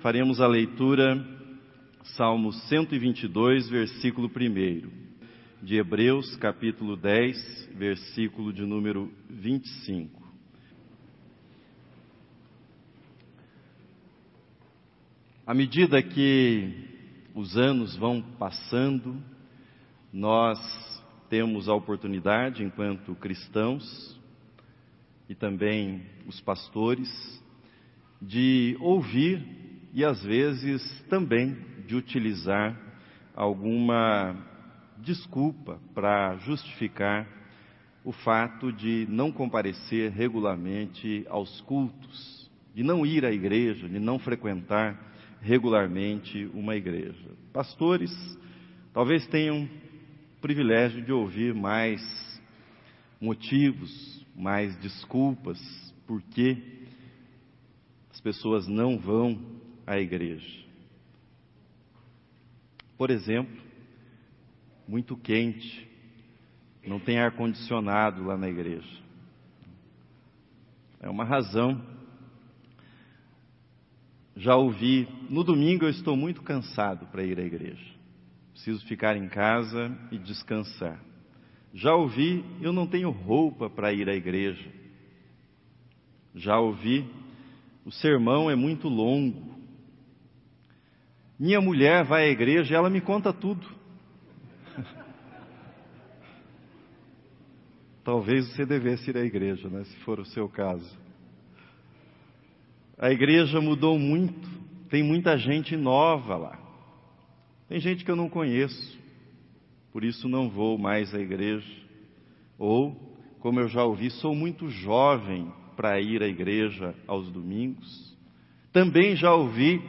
faremos a leitura Salmo 122, versículo 1, de Hebreus, capítulo 10, versículo de número 25. À medida que os anos vão passando, nós temos a oportunidade, enquanto cristãos e também os pastores, de ouvir e às vezes também de utilizar alguma desculpa para justificar o fato de não comparecer regularmente aos cultos, de não ir à igreja, de não frequentar regularmente uma igreja. Pastores talvez tenham o privilégio de ouvir mais motivos, mais desculpas por que as pessoas não vão à igreja. Por exemplo, muito quente, não tem ar condicionado lá na igreja. É uma razão. Já ouvi, no domingo eu estou muito cansado para ir à igreja. Preciso ficar em casa e descansar. Já ouvi, eu não tenho roupa para ir à igreja. Já ouvi, o sermão é muito longo. Minha mulher vai à igreja e ela me conta tudo. Talvez você devesse ir à igreja, né, se for o seu caso. A igreja mudou muito, tem muita gente nova lá. Tem gente que eu não conheço, por isso não vou mais à igreja. Ou, como eu já ouvi, sou muito jovem para ir à igreja aos domingos. Também já ouvi,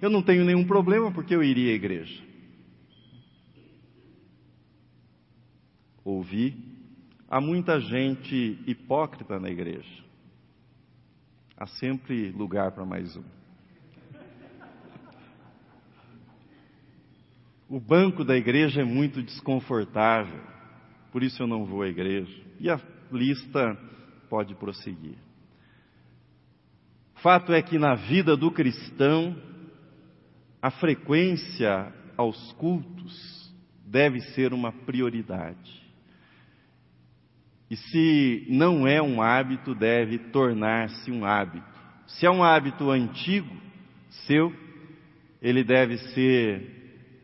eu não tenho nenhum problema porque eu iria à igreja. Ouvi, há muita gente hipócrita na igreja. Há sempre lugar para mais um. O banco da igreja é muito desconfortável, por isso eu não vou à igreja. E a lista pode prosseguir. Fato é que na vida do cristão, a frequência aos cultos deve ser uma prioridade. E se não é um hábito, deve tornar-se um hábito. Se é um hábito antigo, seu, ele deve ser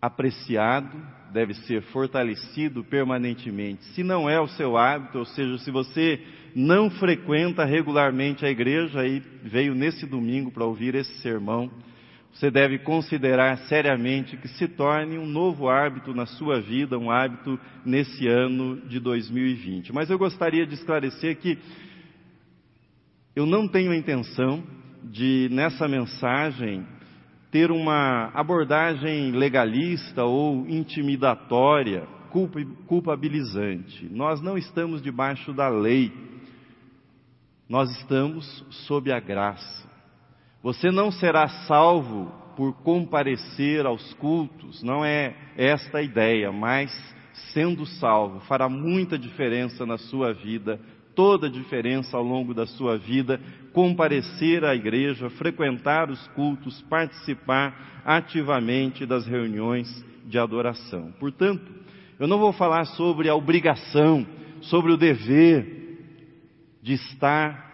apreciado, deve ser fortalecido permanentemente. Se não é o seu hábito, ou seja, se você não frequenta regularmente a igreja e veio nesse domingo para ouvir esse sermão, você deve considerar seriamente que se torne um novo hábito na sua vida, um hábito nesse ano de 2020. Mas eu gostaria de esclarecer que eu não tenho a intenção de, nessa mensagem, ter uma abordagem legalista ou intimidatória, culpabilizante. Nós não estamos debaixo da lei. Nós estamos sob a graça. Você não será salvo por comparecer aos cultos, não é esta a ideia, mas sendo salvo fará muita diferença na sua vida, toda a diferença ao longo da sua vida, comparecer à igreja, frequentar os cultos, participar ativamente das reuniões de adoração. Portanto, eu não vou falar sobre a obrigação, sobre o dever, de estar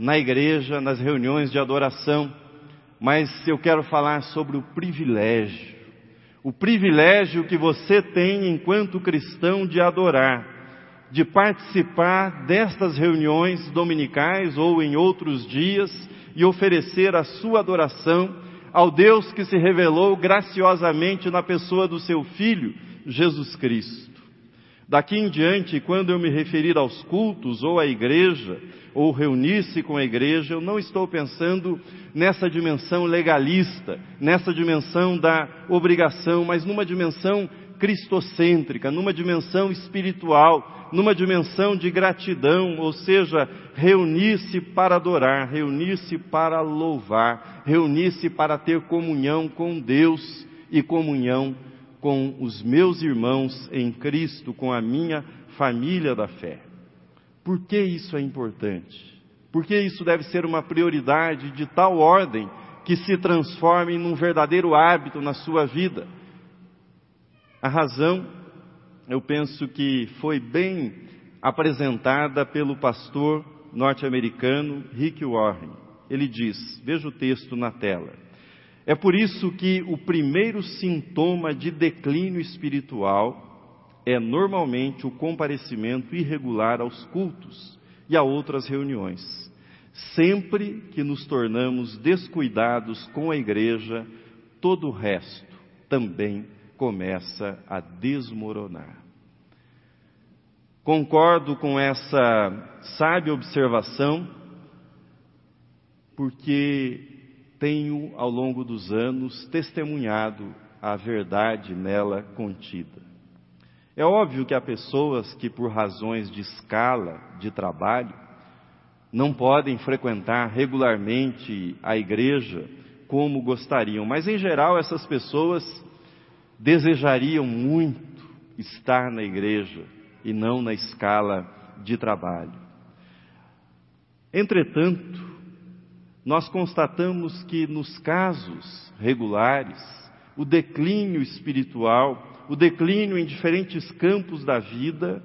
na igreja, nas reuniões de adoração, mas eu quero falar sobre o privilégio. O privilégio que você tem enquanto cristão de adorar, de participar destas reuniões dominicais ou em outros dias e oferecer a sua adoração ao Deus que se revelou graciosamente na pessoa do seu Filho, Jesus Cristo. Daqui em diante, quando eu me referir aos cultos ou à igreja, ou reunir-se com a igreja, eu não estou pensando nessa dimensão legalista, nessa dimensão da obrigação, mas numa dimensão cristocêntrica, numa dimensão espiritual, numa dimensão de gratidão, ou seja, reunir-se para adorar, reunir-se para louvar, reunir-se para ter comunhão com Deus e comunhão com os meus irmãos em Cristo, com a minha família da fé. Por que isso é importante? Porque isso deve ser uma prioridade de tal ordem que se transforme num verdadeiro hábito na sua vida. A razão, eu penso que foi bem apresentada pelo pastor norte-americano Rick Warren. Ele diz: veja o texto na tela. É por isso que o primeiro sintoma de declínio espiritual é normalmente o comparecimento irregular aos cultos e a outras reuniões. Sempre que nos tornamos descuidados com a igreja, todo o resto também começa a desmoronar. Concordo com essa sábia observação, porque tenho, ao longo dos anos, testemunhado a verdade nela contida. É óbvio que há pessoas que, por razões de escala de trabalho, não podem frequentar regularmente a igreja como gostariam, mas em geral essas pessoas desejariam muito estar na igreja e não na escala de trabalho. Entretanto, nós constatamos que nos casos regulares, o declínio espiritual o declínio em diferentes campos da vida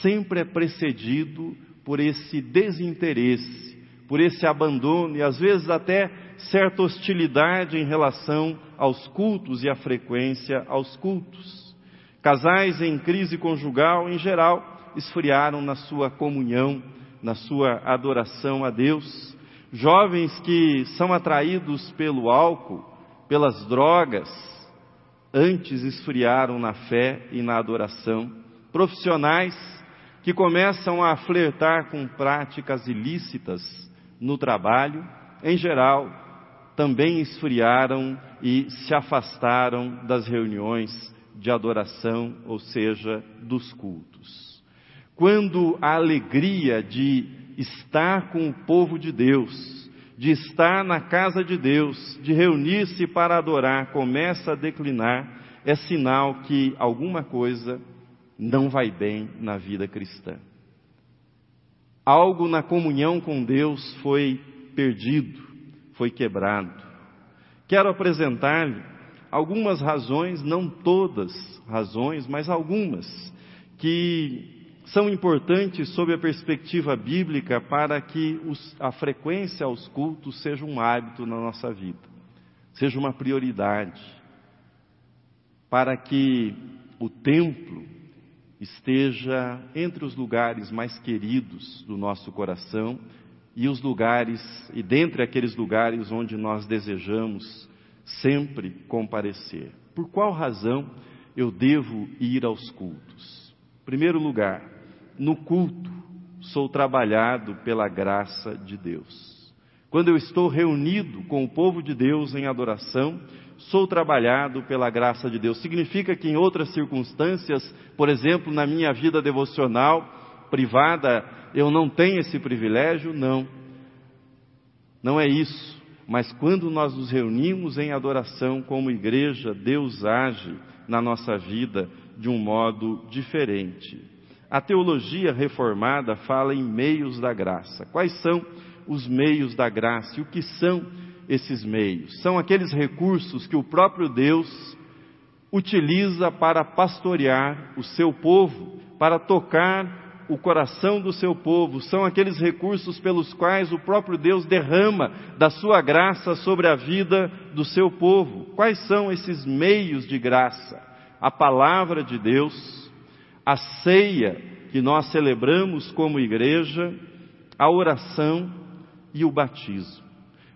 sempre é precedido por esse desinteresse, por esse abandono e às vezes até certa hostilidade em relação aos cultos e à frequência aos cultos. Casais em crise conjugal, em geral, esfriaram na sua comunhão, na sua adoração a Deus. Jovens que são atraídos pelo álcool, pelas drogas, antes esfriaram na fé e na adoração, profissionais que começam a flertar com práticas ilícitas no trabalho, em geral, também esfriaram e se afastaram das reuniões de adoração, ou seja, dos cultos. Quando a alegria de estar com o povo de Deus, de estar na casa de Deus, de reunir-se para adorar, começa a declinar, é sinal que alguma coisa não vai bem na vida cristã. Algo na comunhão com Deus foi perdido, foi quebrado. Quero apresentar-lhe algumas razões, não todas razões, mas algumas, que são importantes sob a perspectiva bíblica para que os, a frequência aos cultos seja um hábito na nossa vida, seja uma prioridade, para que o templo esteja entre os lugares mais queridos do nosso coração e os lugares, e dentre aqueles lugares onde nós desejamos sempre comparecer. Por qual razão eu devo ir aos cultos? Primeiro lugar, no culto, sou trabalhado pela graça de Deus. Quando eu estou reunido com o povo de Deus em adoração, sou trabalhado pela graça de Deus. Significa que em outras circunstâncias, por exemplo, na minha vida devocional privada, eu não tenho esse privilégio? Não. Não é isso. Mas quando nós nos reunimos em adoração como igreja, Deus age na nossa vida de um modo diferente. A teologia reformada fala em meios da graça. Quais são os meios da graça e o que são esses meios? São aqueles recursos que o próprio Deus utiliza para pastorear o seu povo, para tocar o coração do seu povo. São aqueles recursos pelos quais o próprio Deus derrama da sua graça sobre a vida do seu povo. Quais são esses meios de graça? A palavra de Deus a ceia que nós celebramos como igreja, a oração e o batismo.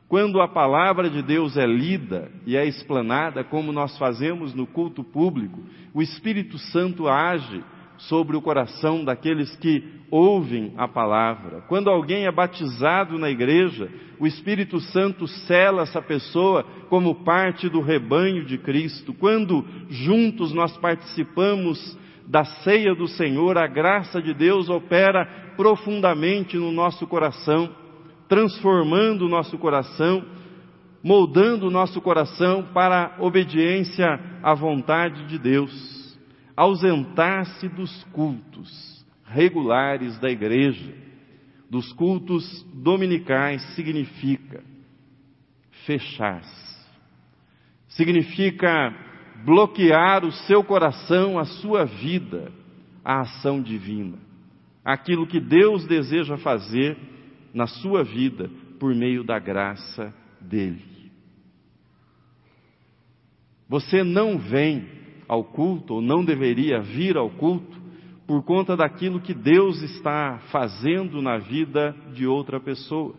Quando a palavra de Deus é lida e é explanada, como nós fazemos no culto público, o Espírito Santo age sobre o coração daqueles que ouvem a palavra. Quando alguém é batizado na igreja, o Espírito Santo sela essa pessoa como parte do rebanho de Cristo. Quando juntos nós participamos da ceia do Senhor, a graça de Deus opera profundamente no nosso coração, transformando o nosso coração, moldando o nosso coração para a obediência à vontade de Deus. Ausentar-se dos cultos regulares da igreja, dos cultos dominicais, significa fechar-se. Significa bloquear o seu coração, a sua vida, à ação divina. Aquilo que Deus deseja fazer na sua vida por meio da graça dele. Você não vem ao culto, ou não deveria vir ao culto, por conta daquilo que Deus está fazendo na vida de outra pessoa,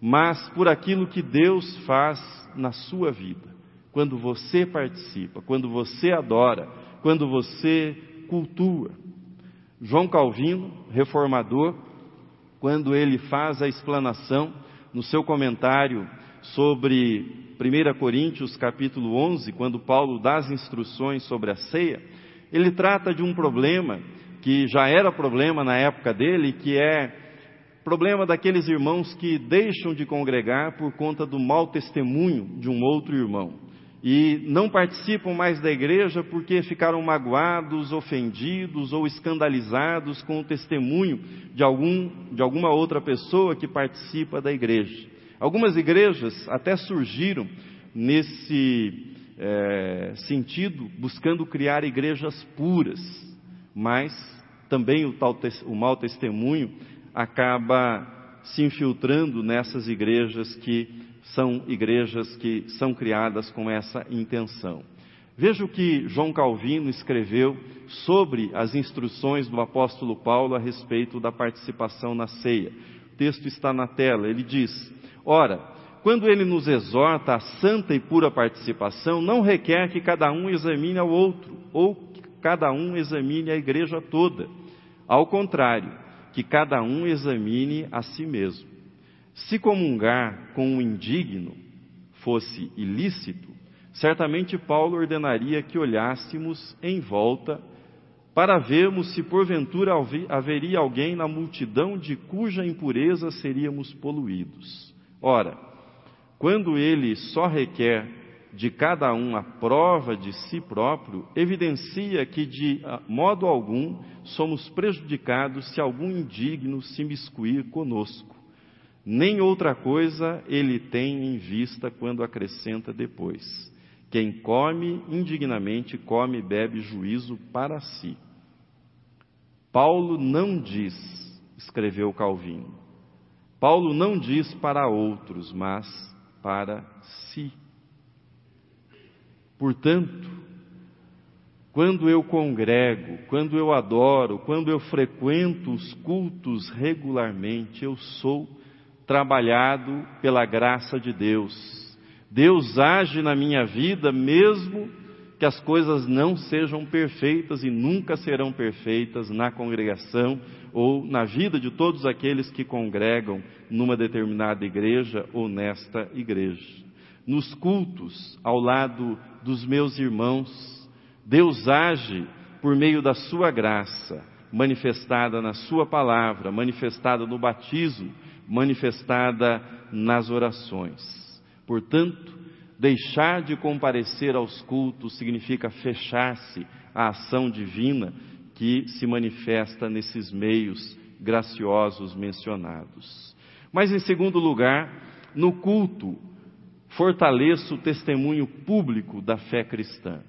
mas por aquilo que Deus faz na sua vida. Quando você participa, quando você adora, quando você cultua. João Calvino, reformador, quando ele faz a explanação no seu comentário sobre 1 Coríntios capítulo 11, quando Paulo dá as instruções sobre a ceia, ele trata de um problema que já era problema na época dele, que é problema daqueles irmãos que deixam de congregar por conta do mau testemunho de um outro irmão e não participam mais da igreja porque ficaram magoados, ofendidos ou escandalizados com o testemunho de, algum, de alguma outra pessoa que participa da igreja. Algumas igrejas até surgiram nesse é, sentido, buscando criar igrejas puras, mas também o, tal, o mau testemunho acaba se infiltrando nessas igrejas que são igrejas que são criadas com essa intenção. Veja o que João Calvino escreveu sobre as instruções do apóstolo Paulo a respeito da participação na ceia. O texto está na tela. Ele diz: Ora, quando ele nos exorta à santa e pura participação, não requer que cada um examine ao outro, ou que cada um examine a igreja toda. Ao contrário, que cada um examine a si mesmo. Se comungar com um indigno fosse ilícito, certamente Paulo ordenaria que olhássemos em volta para vermos se porventura haveria alguém na multidão de cuja impureza seríamos poluídos. Ora, quando ele só requer de cada um a prova de si próprio, evidencia que de modo algum somos prejudicados se algum indigno se miscuir conosco nem outra coisa ele tem em vista quando acrescenta depois. Quem come indignamente, come e bebe juízo para si. Paulo não diz, escreveu Calvino, Paulo não diz para outros, mas para si. Portanto, quando eu congrego, quando eu adoro, quando eu frequento os cultos regularmente, eu sou trabalhado pela graça de Deus. Deus age na minha vida mesmo que as coisas não sejam perfeitas e nunca serão perfeitas na congregação ou na vida de todos aqueles que congregam numa determinada igreja ou nesta igreja. Nos cultos, ao lado dos meus irmãos, Deus age por meio da sua graça, manifestada na sua palavra, manifestada no batismo, manifestada nas orações. Portanto, deixar de comparecer aos cultos significa fechar-se à ação divina que se manifesta nesses meios graciosos mencionados. Mas, em segundo lugar, no culto, fortaleça o testemunho público da fé cristã.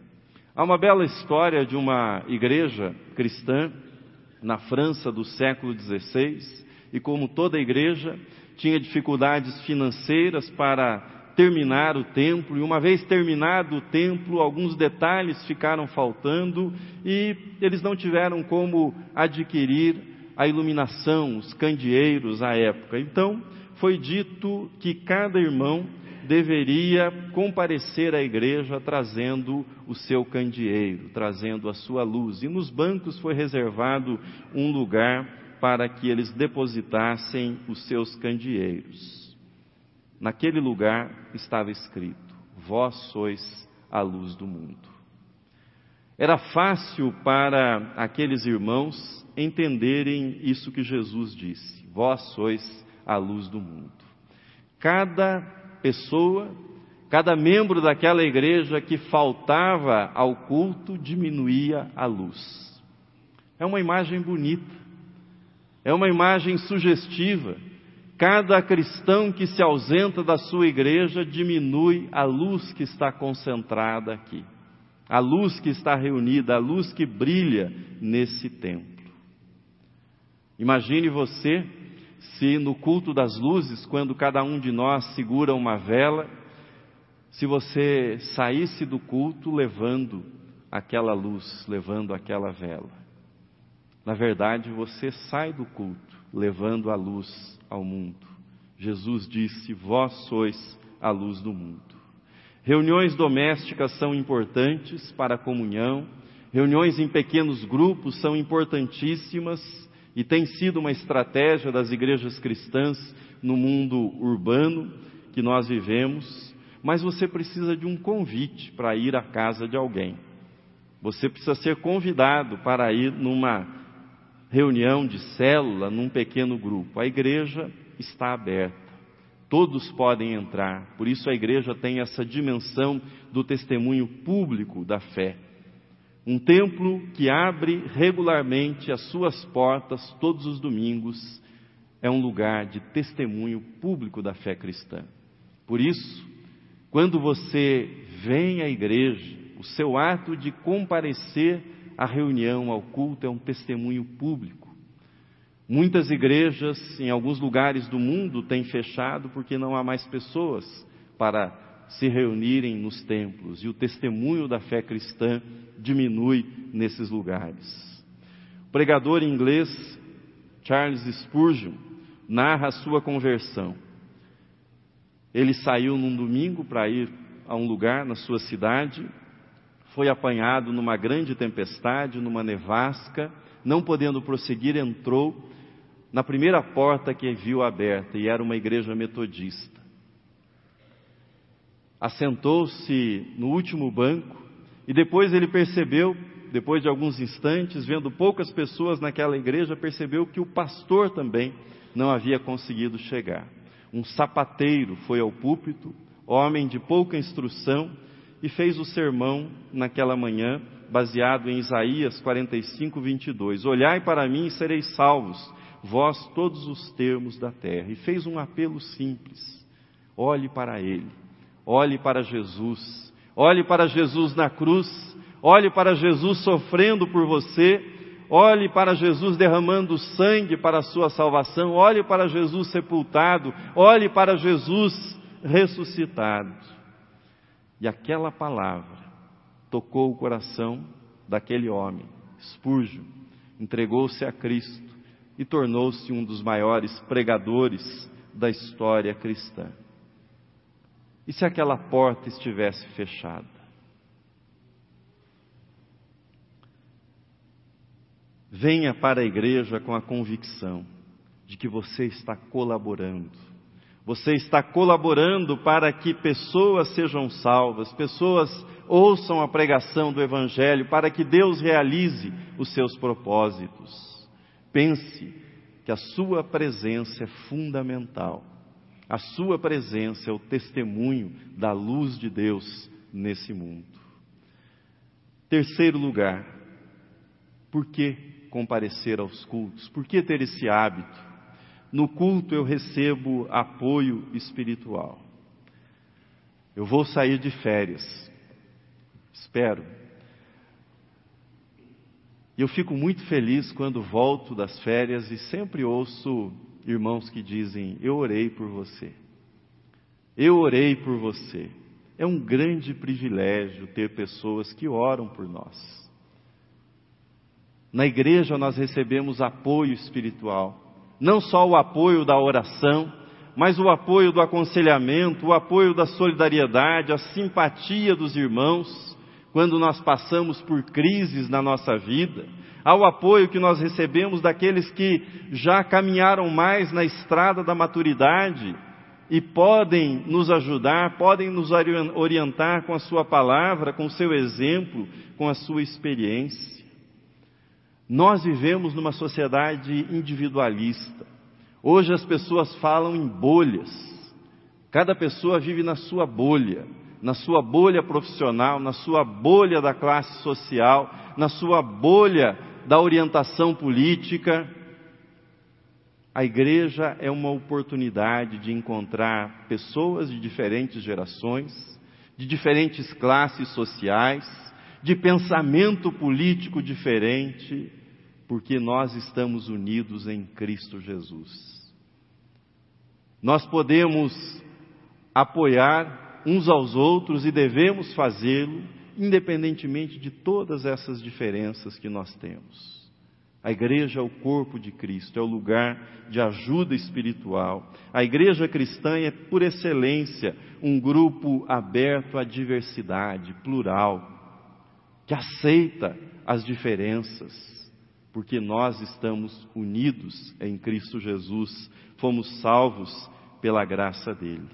Há uma bela história de uma igreja cristã na França do século XVI, e como toda igreja, tinha dificuldades financeiras para terminar o templo, e uma vez terminado o templo, alguns detalhes ficaram faltando e eles não tiveram como adquirir a iluminação, os candeeiros à época. Então, foi dito que cada irmão deveria comparecer à igreja trazendo o seu candeeiro, trazendo a sua luz. E nos bancos foi reservado um lugar para que eles depositassem os seus candeeiros. Naquele lugar estava escrito: Vós sois a luz do mundo. Era fácil para aqueles irmãos entenderem isso que Jesus disse: Vós sois a luz do mundo. Cada pessoa, cada membro daquela igreja que faltava ao culto diminuía a luz. É uma imagem bonita. É uma imagem sugestiva Cada cristão que se ausenta da sua igreja diminui a luz que está concentrada aqui, a luz que está reunida, a luz que brilha nesse templo. Imagine você se no culto das luzes, quando cada um de nós segura uma vela, se você saísse do culto levando aquela luz, levando aquela vela. Na verdade, você sai do culto levando a luz ao mundo. Jesus disse: Vós sois a luz do mundo. Reuniões domésticas são importantes para a comunhão, reuniões em pequenos grupos são importantíssimas e tem sido uma estratégia das igrejas cristãs no mundo urbano que nós vivemos, mas você precisa de um convite para ir à casa de alguém. Você precisa ser convidado para ir numa reunião de célula, num pequeno grupo. A igreja está aberta. Todos podem entrar. Por isso a igreja tem essa dimensão do testemunho público da fé. Um templo que abre regularmente as suas portas todos os domingos é um lugar de testemunho público da fé cristã. Por isso, quando você vem à igreja, o seu ato de comparecer à reunião, ao culto, é um testemunho público. Muitas igrejas em alguns lugares do mundo têm fechado porque não há mais pessoas para se reunirem nos templos e o testemunho da fé cristã diminui nesses lugares. O pregador inglês Charles Spurgeon narra a sua conversão. Ele saiu num domingo para ir a um lugar na sua cidade, foi apanhado numa grande tempestade, numa nevasca, não podendo prosseguir, entrou na primeira porta que viu aberta e era uma igreja metodista. Assentou-se no último banco e depois ele percebeu, depois de alguns instantes, vendo poucas pessoas naquela igreja, percebeu que o pastor também não havia conseguido chegar. Um sapateiro foi ao púlpito, homem de pouca instrução, e fez o sermão naquela manhã, baseado em Isaías 45, 22. Olhai para mim e sereis salvos, vós todos os termos da terra. E fez um apelo simples: olhe para ele Olhe para Jesus. Olhe para Jesus na cruz. Olhe para Jesus sofrendo por você. Olhe para Jesus derramando sangue para a sua salvação. Olhe para Jesus sepultado. Olhe para Jesus ressuscitado. E aquela palavra tocou o coração daquele homem, Spurgeon, entregou-se a Cristo e tornou-se um dos maiores pregadores da história cristã. E se aquela porta estivesse fechada? Venha para a igreja com a convicção de que você está colaborando. Você está colaborando para que pessoas sejam salvas, pessoas ouçam a pregação do Evangelho, para que Deus realize os seus propósitos. Pense que a sua presença é fundamental a sua presença é o testemunho da luz de Deus nesse mundo. Terceiro lugar, por que comparecer aos cultos? Por que ter esse hábito? No culto eu recebo apoio espiritual. Eu vou sair de férias. Espero. E eu fico muito feliz quando volto das férias e sempre ouço irmãos que dizem: Eu orei por você. Eu orei por você. É um grande privilégio ter pessoas que oram por nós. Na igreja nós recebemos apoio espiritual, não só o apoio da oração, mas o apoio do aconselhamento, o apoio da solidariedade, a simpatia dos irmãos quando nós passamos por crises na nossa vida ao apoio que nós recebemos daqueles que já caminharam mais na estrada da maturidade e podem nos ajudar, podem nos orientar com a Sua palavra, com o seu exemplo, com a sua experiência. Nós vivemos numa sociedade individualista. Hoje as pessoas falam em bolhas. Cada pessoa vive na sua bolha, na sua bolha profissional, na sua bolha da classe social, na sua bolha da orientação política. A igreja é uma oportunidade de encontrar pessoas de diferentes gerações, de diferentes classes sociais, de pensamento político diferente, porque nós estamos unidos em Cristo Jesus. Nós podemos apoiar uns aos outros e devemos fazê-lo, independentemente de todas essas diferenças que nós temos. A igreja é o corpo de Cristo, é o lugar de ajuda espiritual. A igreja cristã é, por excelência, um grupo aberto à diversidade, plural, que aceita as diferenças, porque nós estamos unidos em Cristo Jesus, fomos salvos pela graça dele.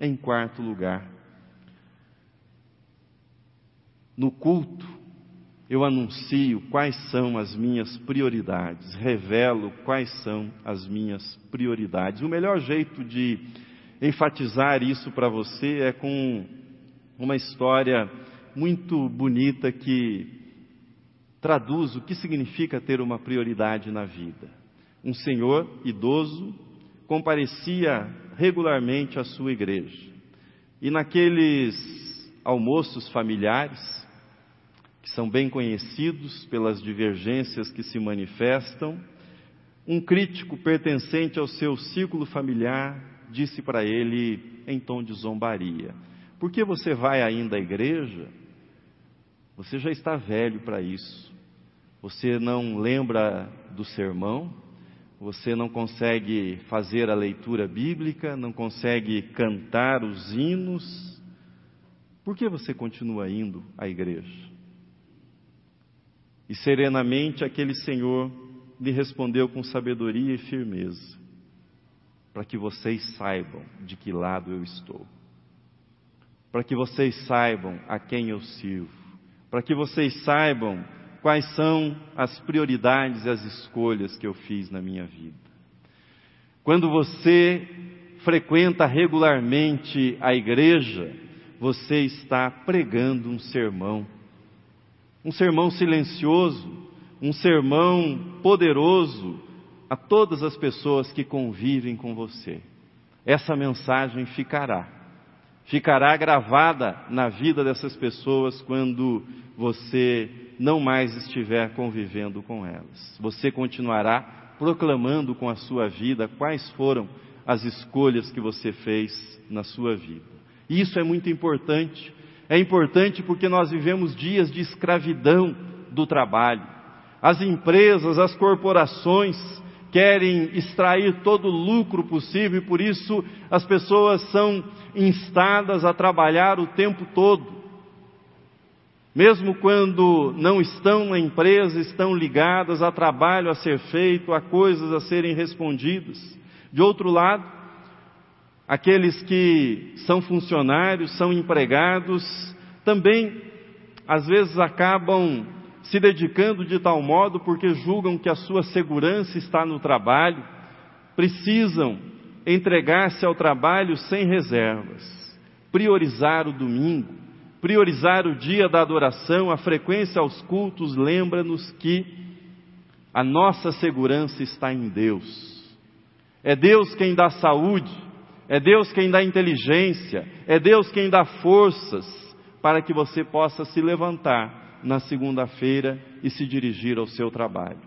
Em quarto lugar, no culto, eu anuncio quais são as minhas prioridades, revelo quais são as minhas prioridades. O melhor jeito de enfatizar isso para você é com uma história muito bonita que traduz o que significa ter uma prioridade na vida. Um senhor idoso comparecia regularmente à sua igreja. E naqueles almoços familiares, que são bem conhecidos pelas divergências que se manifestam, um crítico pertencente ao seu círculo familiar disse para ele em tom de zombaria: Por que você vai ainda à igreja? Você já está velho para isso. Você não lembra do sermão, você não consegue fazer a leitura bíblica, não consegue cantar os hinos. Por que você continua indo à igreja? E serenamente aquele senhor lhe respondeu com sabedoria e firmeza: para que vocês saibam de que lado eu estou, para que vocês saibam a quem eu sirvo, para que vocês saibam quais são as prioridades e as escolhas que eu fiz na minha vida. Quando você frequenta regularmente a igreja, você está pregando um sermão um sermão silencioso, um sermão poderoso a todas as pessoas que convivem com você. Essa mensagem ficará, ficará gravada na vida dessas pessoas quando você não mais estiver convivendo com elas. Você continuará proclamando com a sua vida quais foram as escolhas que você fez na sua vida. Isso é muito importante, é importante porque nós vivemos dias de escravidão do trabalho. As empresas, as corporações querem extrair todo o lucro possível e por isso as pessoas são instadas a trabalhar o tempo todo. Mesmo quando não estão na empresa, estão ligadas a trabalho a ser feito, a coisas a serem respondidas. De outro lado, aqueles que são funcionários, são empregados, também às vezes acabam se dedicando de tal modo porque julgam que a sua segurança está no trabalho, precisam entregar-se ao trabalho sem reservas, priorizar o domingo, priorizar o dia da adoração, a frequência aos cultos, lembra-nos que a nossa segurança está em Deus. É Deus quem dá saúde, é Deus quem dá inteligência, é Deus quem dá forças para que você possa se levantar na segunda-feira e se dirigir ao seu trabalho.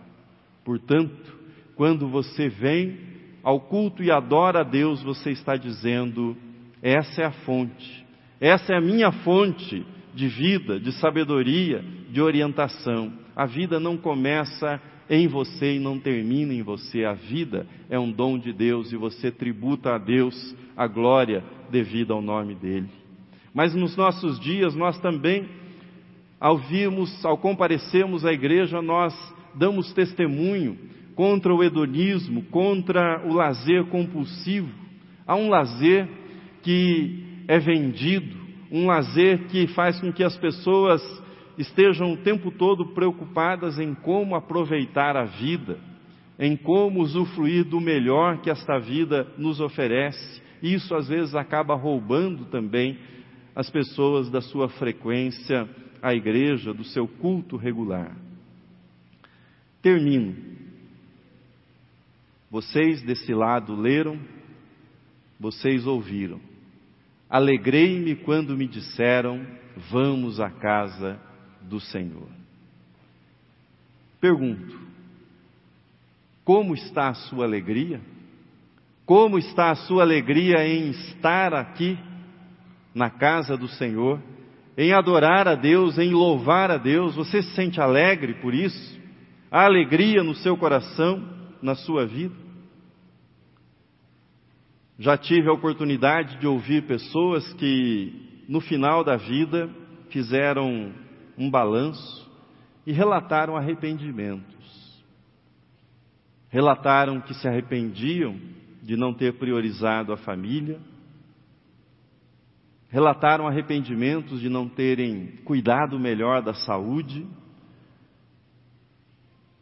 Portanto, quando você vem ao culto e adora a Deus, você está dizendo: essa é a fonte, essa é a minha fonte de vida, de sabedoria, de orientação. A vida não começa em você e não termina em você. A vida é um dom de Deus e você tributa a Deus a glória devida ao nome dele. Mas nos nossos dias nós também, ao virmos, ao comparecermos à igreja, nós damos testemunho contra o hedonismo, contra o lazer compulsivo. Há um lazer que é vendido, um lazer que faz com que as pessoas estejam o tempo todo preocupadas em como aproveitar a vida, em como usufruir do melhor que esta vida nos oferece. Isso às vezes acaba roubando também as pessoas da sua frequência à igreja, do seu culto regular. Termino. Vocês desse lado leram, vocês ouviram. Alegrei-me quando me disseram: Vamos à casa do Senhor. Pergunto: Como está a sua alegria? Como está a sua alegria em estar aqui na casa do Senhor, em adorar a Deus, em louvar a Deus? Você se sente alegre por isso? Há alegria no seu coração, na sua vida? Já tive a oportunidade de ouvir pessoas que, no final da vida, fizeram um balanço e relataram arrependimentos. Relataram que se arrependiam de não ter priorizado a família, relataram arrependimentos de não terem cuidado melhor da saúde,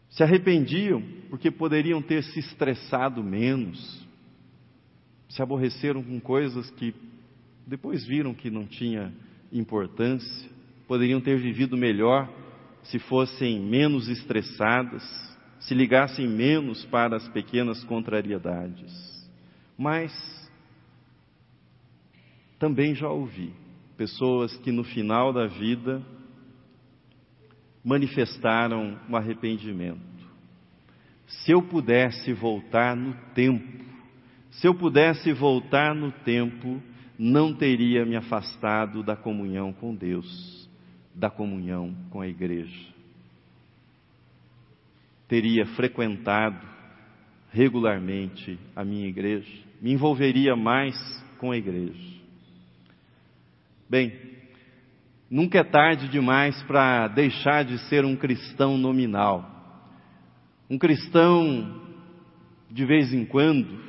se arrependiam porque poderiam ter se estressado menos, se aborreceram com coisas que depois viram que não tinha importância, poderiam ter vivido melhor se fossem menos estressadas, se ligassem menos para as pequenas contrariedades. Mas também já ouvi pessoas que no final da vida manifestaram um arrependimento. Se eu pudesse voltar no tempo, se eu pudesse voltar no tempo, não teria me afastado da comunhão com Deus, da comunhão com a igreja. Teria frequentado regularmente a minha igreja, me envolveria mais com a igreja. Bem, nunca é tarde demais para deixar de ser um cristão nominal. Um cristão de vez em quando,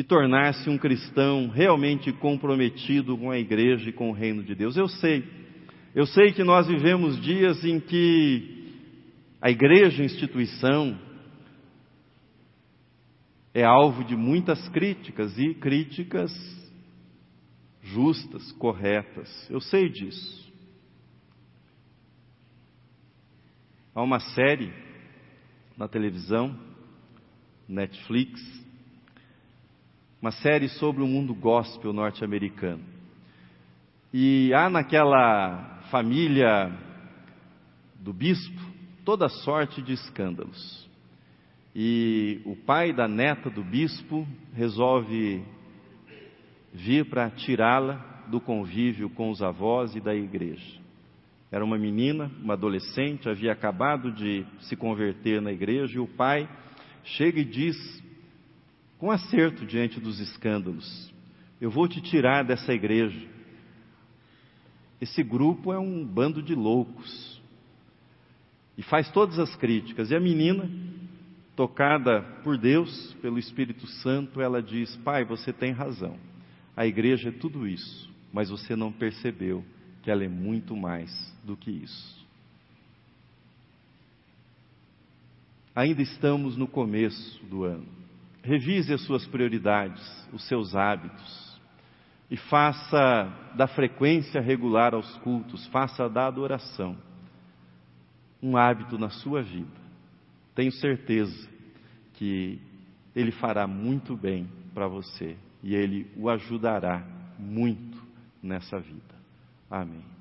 e tornar-se um cristão realmente comprometido com a igreja e com o reino de Deus. Eu sei, eu sei que nós vivemos dias em que a igreja, instituição, é alvo de muitas críticas e críticas justas, corretas. Eu sei disso. Há uma série na televisão, Netflix, uma série sobre o mundo gospel norte-americano. E há naquela família do bispo toda sorte de escândalos. E o pai da neta do bispo resolve vir para tirá-la do convívio com os avós e da igreja. Era uma menina, uma adolescente, havia acabado de se converter na igreja e o pai chega e diz com acerto diante dos escândalos: Eu vou te tirar dessa igreja. Esse grupo é um bando de loucos. E faz todas as críticas. E a menina, tocada por Deus, pelo Espírito Santo, ela diz: Pai, você tem razão. A igreja é tudo isso, mas você não percebeu que ela é muito mais do que isso. Ainda estamos no começo do ano. Revise as suas prioridades, os seus hábitos e faça da frequência regular aos cultos, faça da adoração um hábito na sua vida. Tenho certeza que ele fará muito bem para você e ele o ajudará muito nessa vida. Amém.